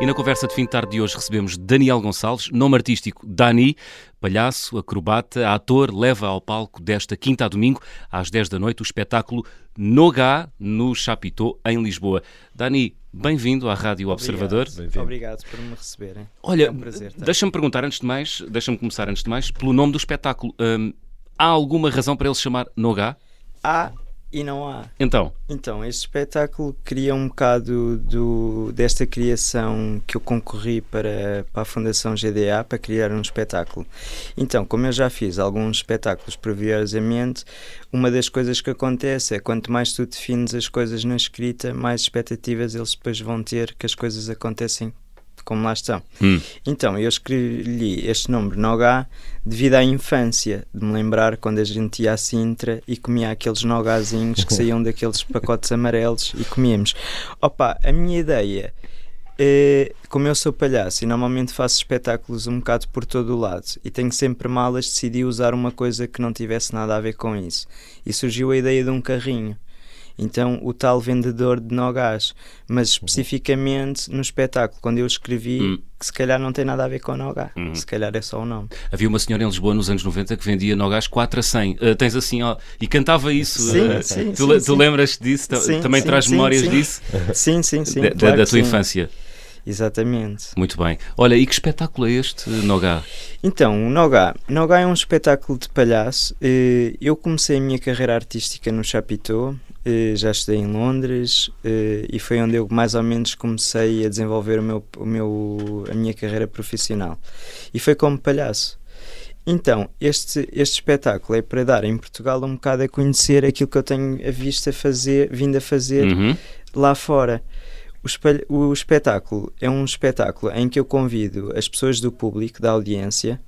E na conversa de fim de tarde de hoje recebemos Daniel Gonçalves, nome artístico Dani, palhaço, acrobata, ator, leva ao palco desta quinta a domingo, às 10 da noite, o espetáculo Nogá, no Chapitão, em Lisboa. Dani, bem-vindo à Rádio Observador. Obrigado, obrigado por me receberem. Olha, é um deixa-me perguntar antes de mais, deixa-me começar antes de mais, pelo nome do espetáculo. Hum, há alguma razão para ele se chamar Nogá? Há e não há. Então, Então, este espetáculo cria um bocado do, desta criação que eu concorri para, para a Fundação GDA para criar um espetáculo. Então, como eu já fiz alguns espetáculos previamente, uma das coisas que acontece é quanto mais tu defines as coisas na escrita, mais expectativas eles depois vão ter que as coisas acontecem como lá estão. hum, Então, eu escrevi este nome Nogá devido à infância, de me lembrar quando a gente ia à Sintra e comia aqueles nogazinhos que saíam daqueles pacotes amarelos e comíamos. Opa, a minha ideia, é, como eu sou palhaço e normalmente faço espetáculos um bocado por todo o lado e tenho sempre malas, decidi usar uma coisa que não tivesse nada a ver com isso. E surgiu a ideia de um carrinho. Então, o tal vendedor de nogás. Mas especificamente no espetáculo, quando eu escrevi, Hum. que se calhar não tem nada a ver com nogá. Uhum. Se calhar é só o nome. havia uma senhora em Lisboa nos anos 90 que vendia Nogás 4 a 100. Uh, tens assim, ó, e cantava isso. Sim, uh, sim, tu sim, tu lembras disso? Sim, Também sim, traz memórias disso? Sim, sim, sim. Da- claro da tua infância. Exatamente. Muito bem. Olha, e que espetáculo é este, Nogá? Então, o Nogá. Nogá é um espetáculo de palhaço. Eh, Eu comecei a minha carreira artística no Chapitão, já estudei em Londres eh, e foi onde eu mais ou menos comecei a desenvolver o meu, o meu, a minha carreira profissional. E foi como palhaço. Então, este, este espetáculo é para dar em Portugal um bocado a conhecer aquilo que eu tenho a visto a fazer, vindo a fazer Uhum. lá fora. O, espelho- o espetáculo é um espetáculo em que eu convido as pessoas do público, da audiência.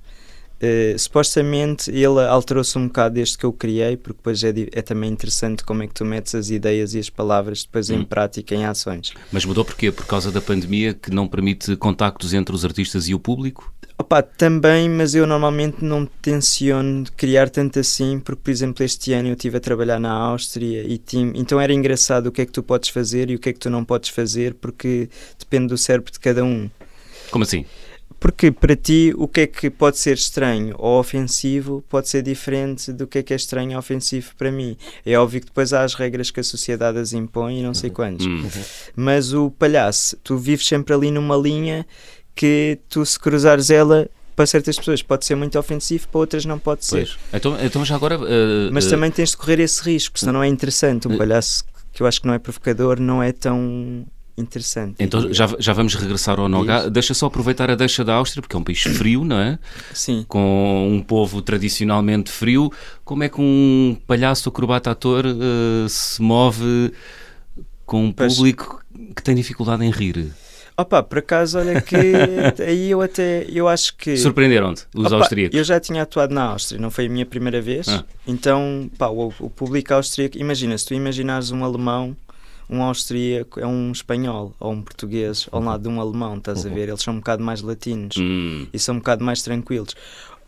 Eh, supostamente ele alterou-se um bocado desde que eu criei, porque depois é, é também interessante como é que tu metes as ideias e as palavras depois em Hum. prática, em ações. Mas mudou porquê? Por causa da pandemia que não permite contactos entre os artistas e o público? Opa, também, mas eu normalmente não tenciono criar tanto assim, porque, por exemplo, este ano eu estive a trabalhar na Áustria e então era engraçado o que é que tu podes fazer e o que é que tu não podes fazer, porque depende do cérebro de cada um. Como assim? Porque para ti o que é que pode ser estranho ou ofensivo pode ser diferente do que é que é estranho ou ofensivo para mim. É óbvio que depois há as regras que a sociedade as impõe e não sei quantos. Hum. Mas o palhaço, tu vives sempre ali numa linha que tu se cruzares ela para certas pessoas pode ser muito ofensivo, para outras não pode ser. Então, então já agora. uh, Mas uh, também tens de correr esse risco, senão não é interessante. Um Eh, palhaço que eu acho que não é provocador não é tão interessante. Então já, já vamos regressar ao. Isso. Deixa só aproveitar a deixa da Áustria, porque é um país frio, não é? Sim. Com um povo tradicionalmente frio. Como é que um palhaço acrobata ator uh, se move com um Pois. público que tem dificuldade em rir? Opa, por acaso, olha que aí eu até eu acho que Surpreenderam-te os Opa, austríacos? Eu já tinha atuado na Áustria, não foi a minha primeira vez. Ah. Então, pá, o, o público austríaco, imagina, se tu imaginares um alemão, um austríaco é um espanhol ou um português ao lado de um alemão, estás a ver? Eles são um bocado mais latinos Hum, e são um bocado mais tranquilos.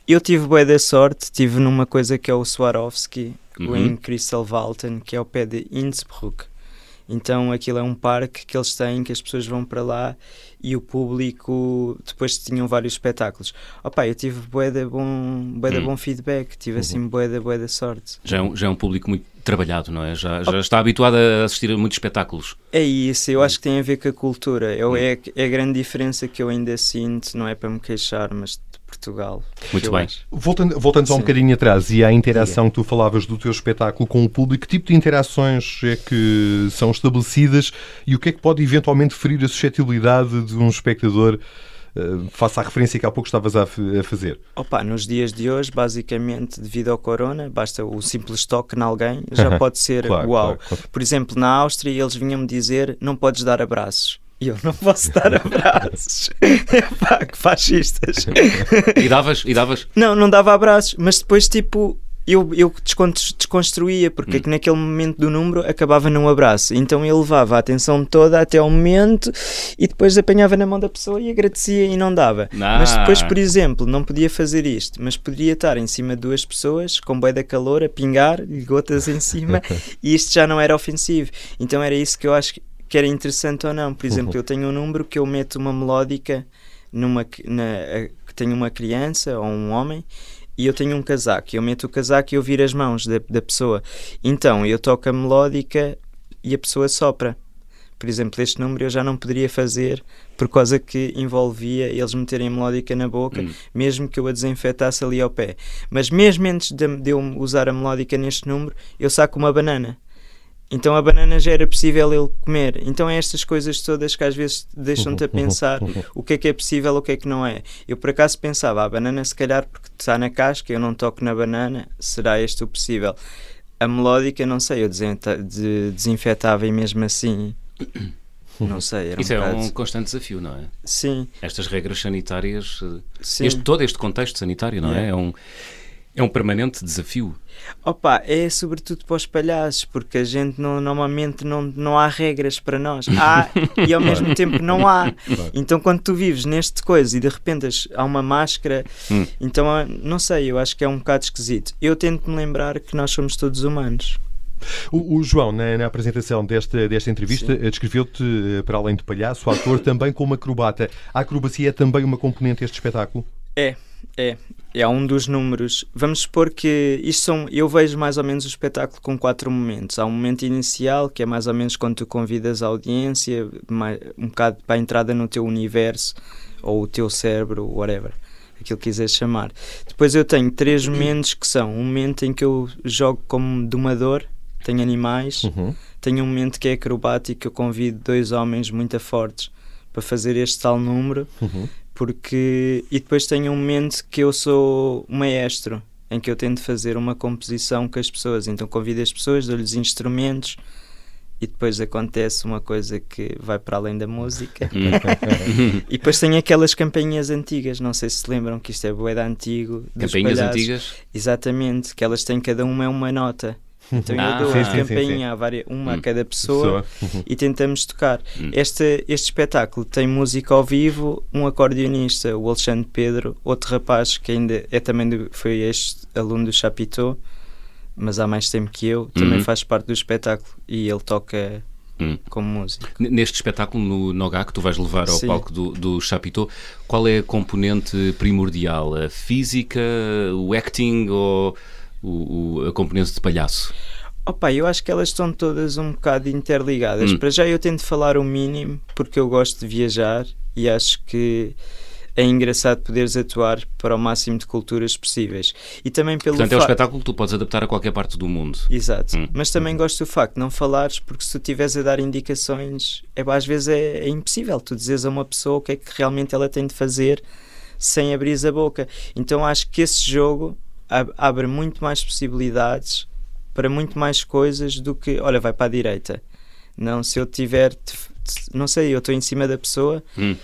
Eu tive boa da sorte, tive numa coisa que é o Swarovski, Uhum. em Crystal Walton, que é ao pé de Innsbruck. Então aquilo é um parque que eles têm, que as pessoas vão para lá e o público depois tinham vários espetáculos. Opa, eu tive bué de bom, bué de Hum. bom feedback, tive assim bué de, bué de sorte. já, é um, já é um público muito trabalhado, não é? Já, já está habituado a assistir a muitos espetáculos. É isso, eu Hum. acho que tem a ver com a cultura. Eu, é, é a grande diferença que eu ainda sinto, não é para me queixar, mas Portugal. Muito bem. acho. Voltando, voltando só um bocadinho atrás e à interação que tu falavas do teu espetáculo com o público, que tipo de interações é que são estabelecidas e o que é que pode eventualmente ferir a suscetibilidade de um espectador eh, face à referência que há pouco estavas a, a fazer? Opa, nos dias de hoje, basicamente, devido ao corona, basta o simples toque em alguém, já pode ser Claro, uau. claro. Por exemplo, na Áustria, eles vinham-me dizer: não podes dar abraços. E eu não posso dar abraços. Pá, que fascistas. E davas? E davas? Não, não dava abraços, mas depois, tipo, eu, eu descon- desconstruía, porque Hum. é que naquele momento do número acabava num abraço. Então eu levava a atenção toda até ao momento e depois apanhava na mão da pessoa e agradecia e não dava. Mas depois, por exemplo, não podia fazer isto, mas poderia estar em cima de duas pessoas com bué da calor a pingar, gotas em cima, e isto já não era ofensivo. Então era isso que eu acho que que era interessante ou não. Por exemplo, Uhum. eu tenho um número que eu meto uma melódica numa que- na, a- que tem uma criança ou um homem e eu tenho um casaco. Eu meto o casaco e eu viro as mãos da, da pessoa. Então eu toco a melódica e a pessoa sopra. Por exemplo, este número eu já não poderia fazer por causa que envolvia eles meterem a melódica na boca, Hum. mesmo que eu a desinfetasse ali ao pé. Mas mesmo antes de, de eu usar a melódica neste número, eu saco uma banana. Então a banana já era possível ele comer. Então é estas coisas todas que às vezes deixam-te a pensar o que é que é possível, o que é que não é. Eu por acaso pensava, a banana se calhar porque está na casca, eu não toco na banana, será este o possível. A melódica, não sei, eu desinfeta- de- desinfetava e mesmo assim, não sei, era um Isso é bocado... um constante desafio, não é? Sim, Estas regras sanitárias, eh, sim. este, todo este contexto sanitário, não é? É um, é um permanente desafio. Opa, é sobretudo para os palhaços, porque a gente não, normalmente não, não há regras para nós. Há e ao mesmo tempo não há. Claro. Então quando tu vives neste coisa e de repente há uma máscara, Hum. então ah, não sei, eu acho que é um bocado esquisito. Eu tento me lembrar que nós somos todos humanos. O, o João, na, na apresentação desta, desta entrevista, descreveu-te, eh, para além de palhaço, ator, também como acrobata. A acrobacia é também uma componente deste espetáculo? É, é. É um dos números. Vamos supor que isto são. Eu vejo mais ou menos o espetáculo com quatro momentos. Há um momento inicial, que é mais ou menos quando tu convidas a audiência, um bocado para a entrada no teu universo, ou o teu cérebro, whatever, aquilo que quiseres chamar. Depois eu tenho três momentos que são um momento em que eu jogo como domador, tenho animais, Uhum. tenho um momento que é acrobático, que eu convido dois homens muito fortes para fazer este tal número Uhum. Porque e depois tenho um momento que eu sou maestro em que eu tento fazer uma composição com as pessoas então convido as pessoas dou-lhes instrumentos e depois acontece uma coisa que vai para além da música e depois tem aquelas campainhas antigas não sei se se lembram que isto é boeda antigo palhaços. antigas. exatamente que elas têm cada uma é uma nota então Ah, eu dou sim, a sim, sim, campainha a várias, uma a Hum. cada pessoa Pessoa. e tentamos tocar. Hum. Este, este espetáculo tem música ao vivo, um acordeonista, o Alexandre Pedro, outro rapaz que ainda é também do, foi este aluno do Chapitão, mas há mais tempo que eu, também Uhum. faz parte do espetáculo e ele toca Hum. como músico. N- Neste espetáculo no Nogá que tu vais levar ao Sim. palco do, do qual é a componente primordial? A física, o acting ou o- o- a componente de palhaço? Opa, eu acho que elas estão todas um bocado interligadas. Hum. Para já eu tento falar o mínimo porque eu gosto de viajar e acho que é engraçado poderes atuar para o máximo de culturas possíveis. E também pelo Portanto, é um espetáculo que tu podes adaptar a qualquer parte do mundo. Exato. Hum. Mas também gosto do facto de não falares, porque se tu estiveres a dar indicações, é, às vezes é, é impossível tu dizeres a uma pessoa o que é que realmente ela tem de fazer sem abrir a boca. Então acho que esse jogo abre muito mais possibilidades para muito mais coisas do que, olha, vai para a direita. Não, se eu tiver, não sei, eu estou em cima da pessoa Hum.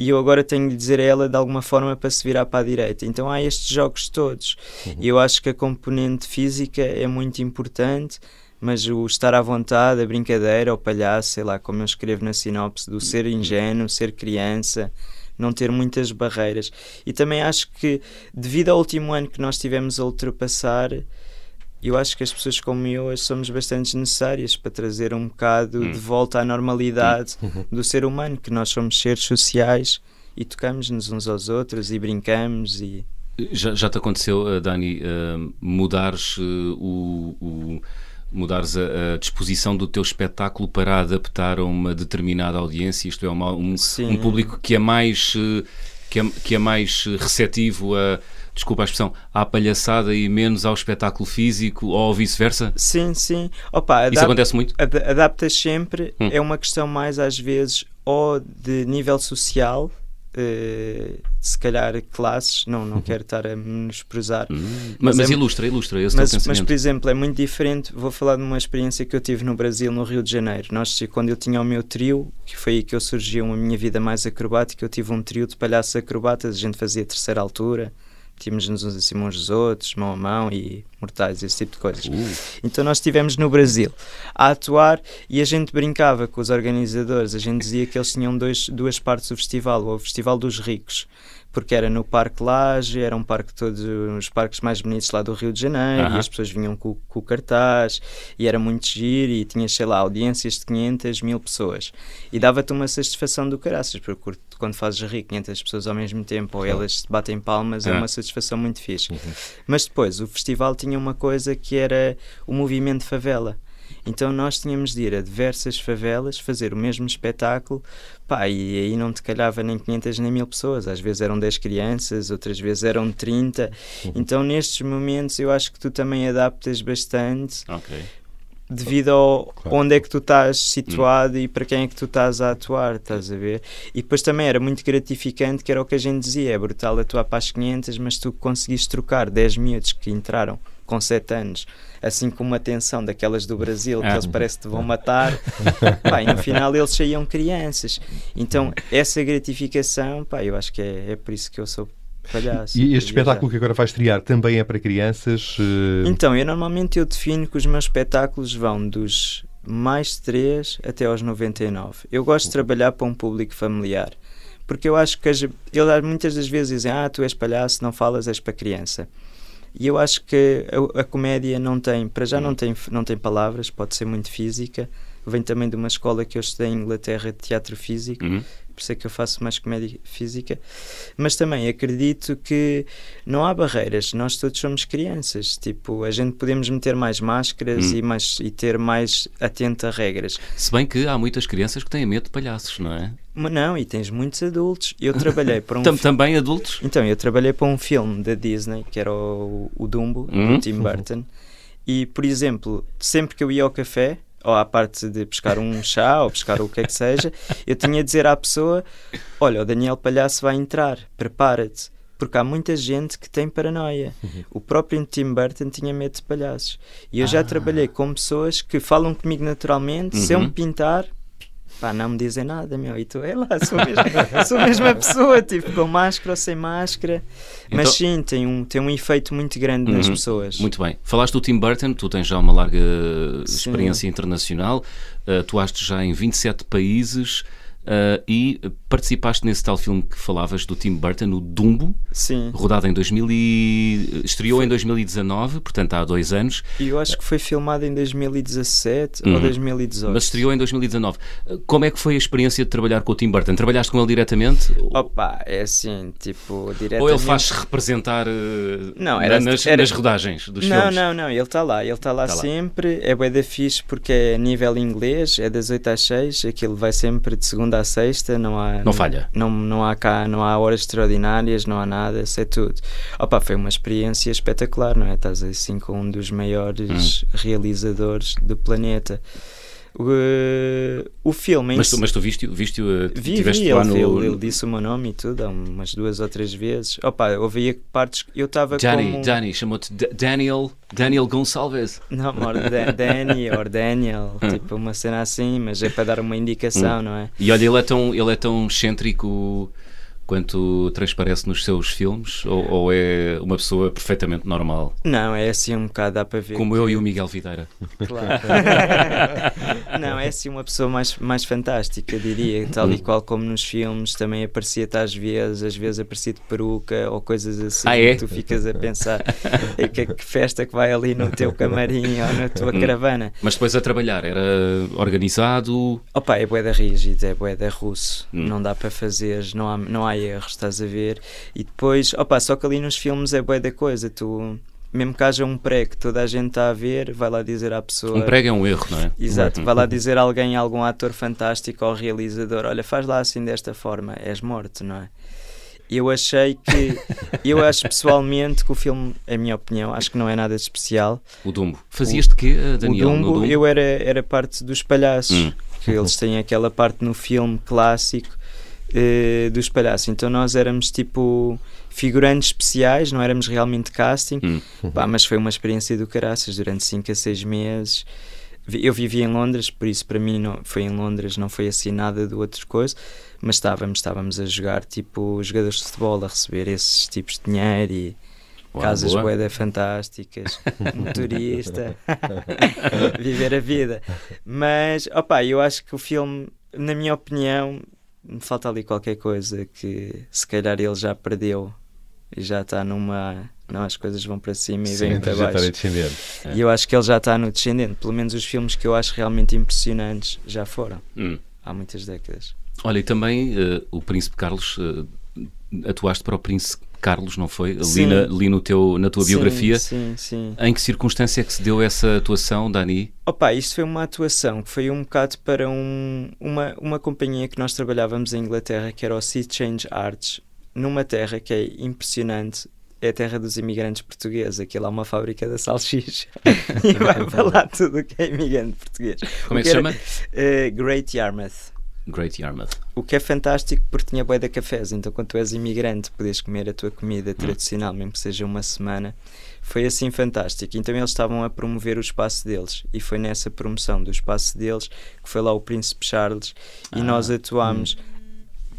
e eu agora tenho de dizer a ela de alguma forma para se virar para a direita. Então há estes jogos todos. E eu acho que a componente física é muito importante, mas o estar à vontade, a brincadeira, o palhaço, sei lá, como eu escrevo na sinopse, do ser ingênuo, ser criança, não ter muitas barreiras. E também acho que, devido ao último ano que nós tivemos a ultrapassar, eu acho que as pessoas como eu somos bastante necessárias para trazer um bocado Hum. de volta à normalidade do ser humano, que nós somos seres sociais e tocamos-nos uns aos outros e brincamos e Já, já te aconteceu, eh, Dani, eh, mudares eh, o, o- mudares a, a disposição do teu espetáculo para adaptar a uma determinada audiência, isto é, uma- um, um público que é mais eh, que é, que é mais eh, receptivo a desculpa a expressão, à palhaçada e menos ao espetáculo físico ou vice-versa? sim, sim. Opa, Isso adap- acontece muito? ad- adaptas sempre, Hum. é uma questão mais às vezes ou de nível social, eh, se calhar classes, não, não quero estar a menosprezar, Hum, Mas mas é- ilustra, ilustra esse mas, mas, por exemplo, é muito diferente. Vou falar de uma experiência que eu tive no Brasil, no Rio de Janeiro. Nós, quando eu tinha o meu trio, que foi aí que eu surgiu a minha vida mais acrobática, eu tive um trio de palhaços acrobatas, a gente fazia terceira altura, tínhamos-nos uns acima uns dos outros, mão a mão e mortais, esse tipo de coisas. Uh, Então nós estivemos no Brasil a atuar e a gente brincava com os organizadores, a gente dizia que eles tinham dois, duas partes do festival, o Festival dos Ricos, porque era no Parque Laje, era um parque todos os parques mais bonitos lá do Rio de Janeiro, e as pessoas vinham com, com o cartaz, e era muito giro, e tinha, sei lá, audiências de 500 mil pessoas. E dava-te uma satisfação do caraças, porque quando fazes rir 500 pessoas ao mesmo tempo, ou elas te batem palmas, é, é uma satisfação muito fixe. Uhum. Mas depois, o festival tinha uma coisa que era o movimento favela. Então nós tínhamos de ir a diversas favelas fazer o mesmo espetáculo, pá, e aí não te calhava nem 500 nem mil pessoas, às vezes eram 10 crianças, outras vezes eram 30. Uhum. Então nestes momentos eu acho que tu também adaptas bastante. Okay devido ao claro. onde é que tu estás situado hum. e para quem é que tu estás a atuar, estás a ver? E depois também era muito gratificante, que era o que a gente dizia, é brutal atuar para as 500, mas tu conseguiste trocar 10 miúdos que entraram com 7 anos, assim com uma tensão daquelas do Brasil, que ah. eles parece que te vão matar, pá, e no final eles saíam crianças. Então, essa gratificação, pá, eu acho que é, é por isso que eu sou palhaço. E este espetáculo que agora vais estrear também é para crianças? Uh... Então, eu normalmente eu defino que os meus espetáculos vão dos mais 3 até aos 99. Eu gosto de trabalhar para um público familiar. Porque eu acho que eles muitas das vezes dizem: Ah, tu és palhaço, não falas, és para criança. E eu acho que a, a, comédia não tem, para já não tem, não tem palavras, pode ser muito física. Vem também de uma escola que eu estudei em Inglaterra de teatro físico. Uhum por isso é que eu faço mais comédia física, mas também acredito que não há barreiras, nós todos somos crianças, tipo, a gente podemos meter mais máscaras hum. e, mais, e ter mais atento a regras. Se bem que há muitas crianças que têm medo de palhaços, não é? Não, e tens muitos adultos. Eu trabalhei para um Também adultos? Então, eu trabalhei para um filme da Disney, que era o, o Dumbo, hum. do Tim Burton, e, por exemplo, sempre que eu ia ao café, ou à parte de pescar um chá ou pescar o que é que seja, eu tinha de dizer à pessoa: Olha, o Daniel Palhaço vai entrar, prepara-te. Porque há muita gente que tem paranoia. O próprio Tim Burton tinha medo de palhaços. E eu ah. já trabalhei com pessoas que falam comigo naturalmente, uhum. sem me pintar, pá, não me dizem nada, meu, e tu, é lá, sou, mesmo, sou a mesma pessoa, tipo, com máscara ou sem máscara, então, mas sim, tem um, tem um efeito muito grande nas uhum, pessoas. Muito bem. Falaste do Tim Burton, tu tens já uma larga sim. experiência internacional, uh, atuaste já em 27 países, Uh, e participaste nesse tal filme que falavas do Tim Burton, o Dumbo, Sim. rodado em 2000 e... estreou foi. em 2019, portanto há dois anos. E eu acho que foi filmado em 2017 uhum. ou 2018. Mas estreou em 2019. Como é que foi a experiência de trabalhar com o Tim Burton? Trabalhaste com ele diretamente? Opa, é assim, tipo, diretamente... Ou ele faz representar uh, não, era, nas, era... nas rodagens dos não, filmes? Não, não, ele está lá, ele está lá tá sempre, lá. é bué da fixe porque é nível inglês, é das 8 às 6, aquilo vai sempre de segunda segunda à sexta, não há. Não falha. Não, não há cá, não há horas extraordinárias, não há nada, isso é tudo. Opa, foi uma experiência espetacular, não é? Estás assim com um dos maiores hum. realizadores do planeta. Uh, o filme mas, tu, mas tu viste, viste uh, vi, vi, ele, no... ele, ele, disse o meu nome e tudo umas duas ou três vezes opa, ouvia partes eu estava Danny, como... Danny, chamou-te Daniel Daniel Gonçalves não, or Danny ou Daniel tipo uma cena assim, mas é para dar uma indicação, hum. não é? e olha, ele é tão, ele é tão excêntrico quanto transparece nos seus filmes? Ou, ou, é uma pessoa perfeitamente normal? Não, é assim um bocado, dá para ver. Como que... eu e o Miguel Videira. Claro. não, é assim uma pessoa mais, mais fantástica, diria. Tal e qual como nos filmes, também aparecia-te às vezes, às vezes aparecia de peruca ou coisas assim. Ah, é? Tu ficas a pensar que, que festa que vai ali no teu camarim ou na tua hum. caravana. Mas depois a trabalhar, era organizado? Opa, é boeda rígido, é boeda russo. Hum. Não dá para fazer, não há, não há erros, estás a ver? E depois, opa, só que ali nos filmes é boa da coisa, tu mesmo que haja um prego que toda a gente está a ver, vai lá dizer à pessoa. Um prego é um erro, não é? Exato, vai lá dizer a alguém, algum ator fantástico ou realizador: olha, faz lá assim desta forma, és morto, não é? Eu achei que. eu acho pessoalmente que o filme, a minha opinião, acho que não é nada de especial. O Dumbo. Fazias de quê, Daniel? O Dumbo, Dumbo, eu era, era parte dos palhaços. Hum. Que eles têm aquela parte no filme clássico uh, dos palhaços. Então nós éramos tipo figurantes especiais, não éramos realmente casting, hum. Pá, mas foi uma experiência do caraças durante 5 a 6 meses. Eu vivi em Londres, por isso para mim não, foi em Londres, não foi assim nada de outras coisas, mas estávamos, estávamos a jogar tipo jogadores de futebol, a receber esses tipos de dinheiro e Uau, casas boeda fantásticas, motorista, viver a vida. Mas, opa, eu acho que o filme, na minha opinião, me falta ali qualquer coisa que se calhar ele já perdeu e já está numa. Não, as coisas vão para cima e Sim, vêm para baixo. descendente. E eu acho que ele já está no descendente. Pelo menos os filmes que eu acho realmente impressionantes já foram. Hum. Há muitas décadas. Olha, e também eh, o Príncipe Carlos, eh, atuaste para o Príncipe Carlos, não foi? Sim. na, ali no teu, na tua Sim, biografia. Sim, sim. Em que circunstância é que se deu essa atuação, Dani? Opa, isto foi uma atuação que foi um bocado para um, uma, uma companhia que nós trabalhávamos em Inglaterra, que era o Sea Change Arts, numa terra que é impressionante. É a terra dos imigrantes portugueses. Aquilo é uma fábrica da salsicha. e vai para lá tudo o que é imigrante português. Como é que se chama? Eh, Great Yarmouth. Great Yarmouth. O que é fantástico porque tinha bué de cafés, então quando tu és imigrante podes comer a tua comida tradicional, mesmo que seja uma semana. Foi assim fantástico. Então eles estavam a promover o espaço deles e foi nessa promoção do espaço deles que foi lá o Príncipe Charles e Ah, nós atuámos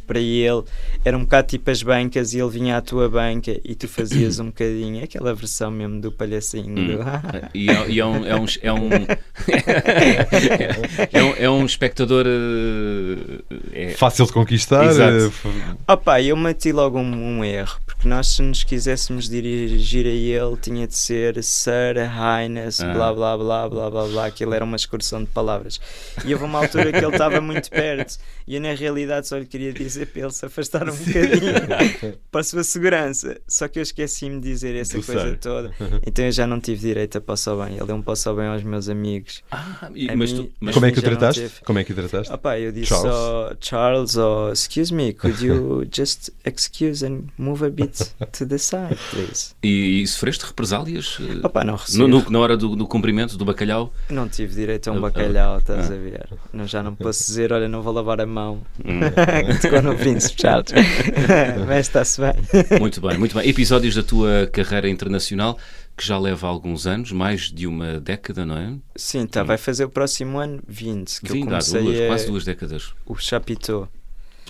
para ele. Era um bocado tipo as bancas e ele vinha à tua banca e tu fazias um bocadinho aquela versão mesmo do palhacinho. Hum. do- E é, e é um, é um, é um, é um, é um espectador. eh, é- Fácil de conquistar. Exato. eh, Opa, eu meti logo um, um erro, porque nós se nos quiséssemos dirigir a ele tinha de ser Sir, Highness, Ah. blá blá blá blá blá blá, aquilo era uma excursão de palavras. E houve uma altura que ele estava muito perto e eu na realidade só lhe queria dizer para ele se afastar um bocadinho para a sua segurança. Só que eu esqueci-me de dizer essa Do coisa Sir. toda, então eu já não tive direito a passar bem. Ele deu um passo bem aos meus amigos. Ah, e- mas mim- tu, mas Como é que o trataste? Como é que o trataste? Opa, eu disse Charles. só Charles ou excuse me, could you just excuse and move a bit to the side, please? e, e sofreste represálias? não recebi. no, no- na hora do, do cumprimento do bacalhau? Não tive direito a um Ah, ah, bacalhau, estás ah. a ver? Não, já não posso dizer, olha, não vou lavar a mão. Hum. no príncipe Charles. Mas está-se bem. Muito bem, muito bem. Episódios da tua carreira internacional que já leva alguns anos, mais de uma década, não é? Sim, tá, vai fazer o próximo ano 20, que eu Vindo há comecei duas, a- quase duas décadas. o Chapitão.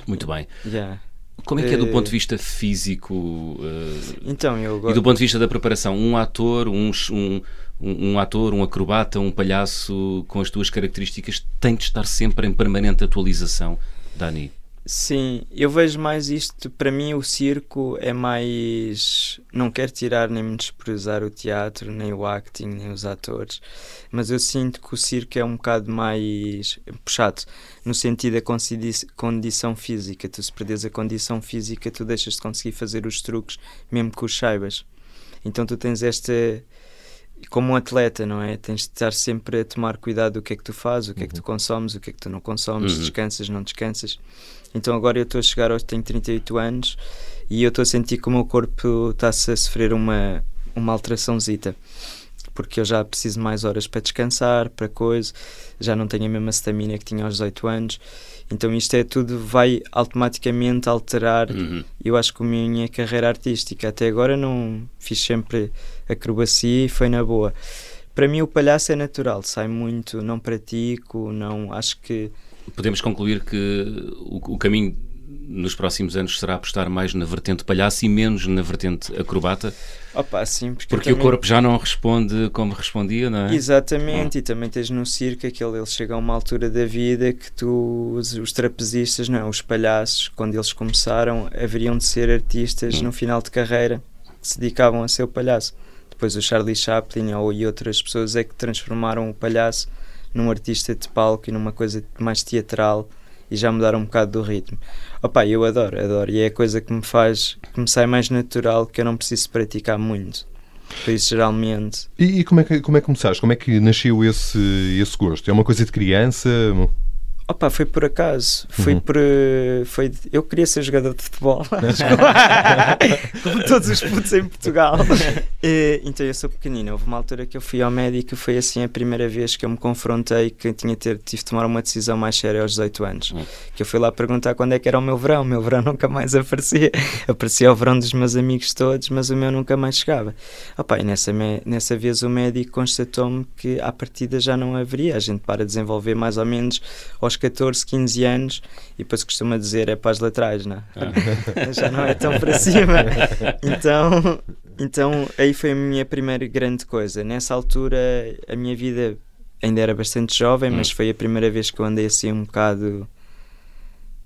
Muito bem. Yeah. Como é que é do Eh, ponto de vista físico eh, Então, eu e gosto. do ponto de vista da preparação? Um ator, um, um, um, um ator, um acrobata, um palhaço com as tuas características tem de estar sempre em permanente atualização, Dani. Sim, eu vejo mais isto. Para mim, o circo é mais. Não quero tirar nem menosprezar o teatro, nem o acting, nem os atores, mas eu sinto que o circo é um bocado mais puxado no sentido da consi- condição física. Tu, se perdes a condição física, tu deixas de conseguir fazer os truques, mesmo que os saibas. Então, tu tens esta. Como um atleta, não é? Tens de estar sempre a tomar cuidado do que é que tu fazes, o que é que tu consomes, o que é que tu não consomes, Uhum. descansas, não descansas. Então agora eu estou a chegar aos tenho 38 anos e eu estou a sentir que o meu corpo está-se a sofrer uma, uma alteraçãozita. Porque eu já preciso mais horas para descansar, para coisa, já não tenho a mesma stamina que tinha aos 18 anos. Então isto é tudo, vai automaticamente alterar. Uhum. Eu acho que a minha carreira artística até agora não fiz sempre acrobacia e foi na boa. Para mim o palhaço é natural, sai muito, não pratico, não acho que Podemos concluir que o, o caminho nos próximos anos será apostar mais na vertente palhaço e menos na vertente acrobata, Opa, sim, porque, porque eu o também- corpo já não responde como respondia, não é? Exatamente, e também tens no circo aquele, ele chega a uma altura da vida que tu, os, os trapezistas, não, é? os palhaços, quando eles começaram, haveriam de ser artistas Hum. no final de carreira que se dedicavam a ser o palhaço. Depois o Charlie Chaplin ou, e outras pessoas é que transformaram o palhaço num artista de palco e numa coisa mais teatral e já mudaram um bocado do ritmo. Opa, eu adoro, adoro, e é a coisa que me faz, que me sai mais natural, que eu não preciso praticar muito. Por isso, geralmente, E, e como, é que, como é que começaste? Como é que nasceu esse, esse gosto? É uma coisa de criança? Opa, foi por acaso. Foi Uhum. por. Foi, eu queria ser jogador de futebol. Como todos os putos em Portugal. Eh, então eu sou pequenino. Houve uma altura que eu fui ao médico. Foi assim a primeira vez que eu me confrontei que tinha ter, tive de tomar uma decisão mais séria aos 18 anos. Hum. Que eu fui lá perguntar quando é que era o meu verão. O meu verão nunca mais aparecia. Aparecia o verão dos meus amigos todos, mas o meu nunca mais chegava. Opa, e nessa, nessa vez o médico constatou-me que à partida já não haveria. A gente para desenvolver mais ou menos aos 14, 15 anos e depois costuma dizer é para as laterais, não é? já não é tão para cima. Então, então aí foi a minha primeira grande coisa. Nessa altura a minha vida ainda era bastante jovem, mas Hum. foi a primeira vez que eu andei assim um bocado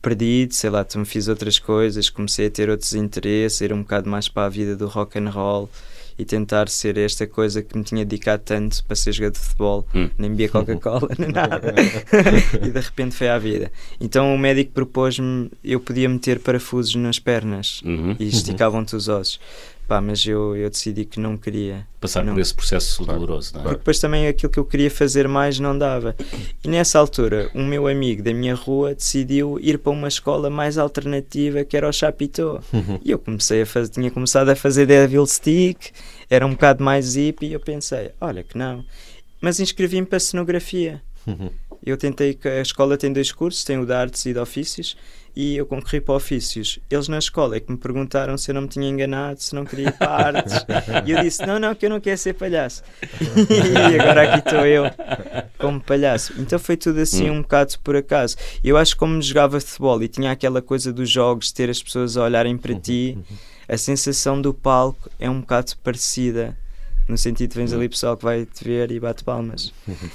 perdido, sei lá, me fiz outras coisas, comecei a ter outros interesses, ir um bocado mais para a vida do rock and roll e tentar ser esta coisa que me tinha dedicado tanto para ser jogador de futebol, hum. nem bebia Coca-Cola, nem nada. e de repente foi à vida. Então o médico propôs-me, eu podia meter parafusos nas pernas uhum. e esticavam-te os ossos. Pá, mas eu, eu decidi que não queria. Passar não. por esse processo doloroso, não é? Porque depois também aquilo que eu queria fazer mais não dava. E nessa altura, um meu amigo da minha rua decidiu ir para uma escola mais alternativa que era o Chapitão. Uhum. E eu comecei a fazer, tinha começado a fazer Devil Stick, era um bocado mais hip e eu pensei, olha que não. Mas inscrevi-me para cenografia. Uhum. Eu tentei, a escola tem dois cursos, tem o de artes e de ofícios e eu concorri para ofícios. Eles na escola é que me perguntaram se eu não me tinha enganado, se não queria ir para artes. e eu disse: não, não, que eu não quero ser palhaço. e agora aqui estou eu como palhaço. Então foi tudo assim hum. um bocado por acaso. Eu acho que como jogava futebol e tinha aquela coisa dos jogos, ter as pessoas a olharem para ti, a sensação do palco é um bocado parecida. No sentido de vens ali pessoal que vai te ver e bate palmas.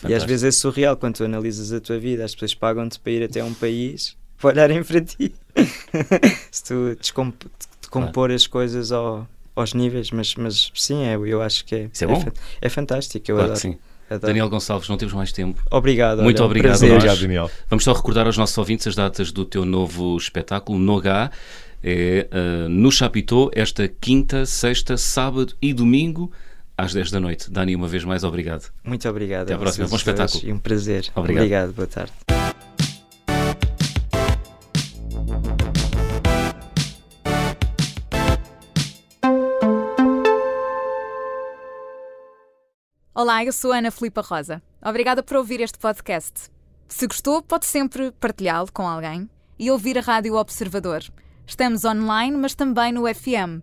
e às vezes é surreal quando tu analisas a tua vida, as pessoas pagam-te para ir até um país para olharem para ti. Se tu descomp decompor as coisas ao, aos níveis, mas, mas sim, é, eu acho que é, Isso é, bom? é, é fantástico. Eu claro adoro. sim. Adoro. Daniel Gonçalves, não temos mais tempo. Obrigado. Muito olha, obrigado. Um obrigado, Daniel. Vamos só recordar aos nossos ouvintes as datas do teu novo espetáculo, Nogá. É uh, no Chapitó, esta quinta, sexta, sábado e domingo, às 10 da noite. Dani, uma vez mais, obrigado. Muito obrigado. Até à próxima. Bom espetáculo. E um prazer. Obrigado. obrigado. Boa tarde. Olá, eu sou Ana Filipa Rosa. Obrigada por ouvir este podcast. Se gostou, pode sempre partilhá-lo com alguém e ouvir a Rádio Observador. Estamos online, mas também no FM.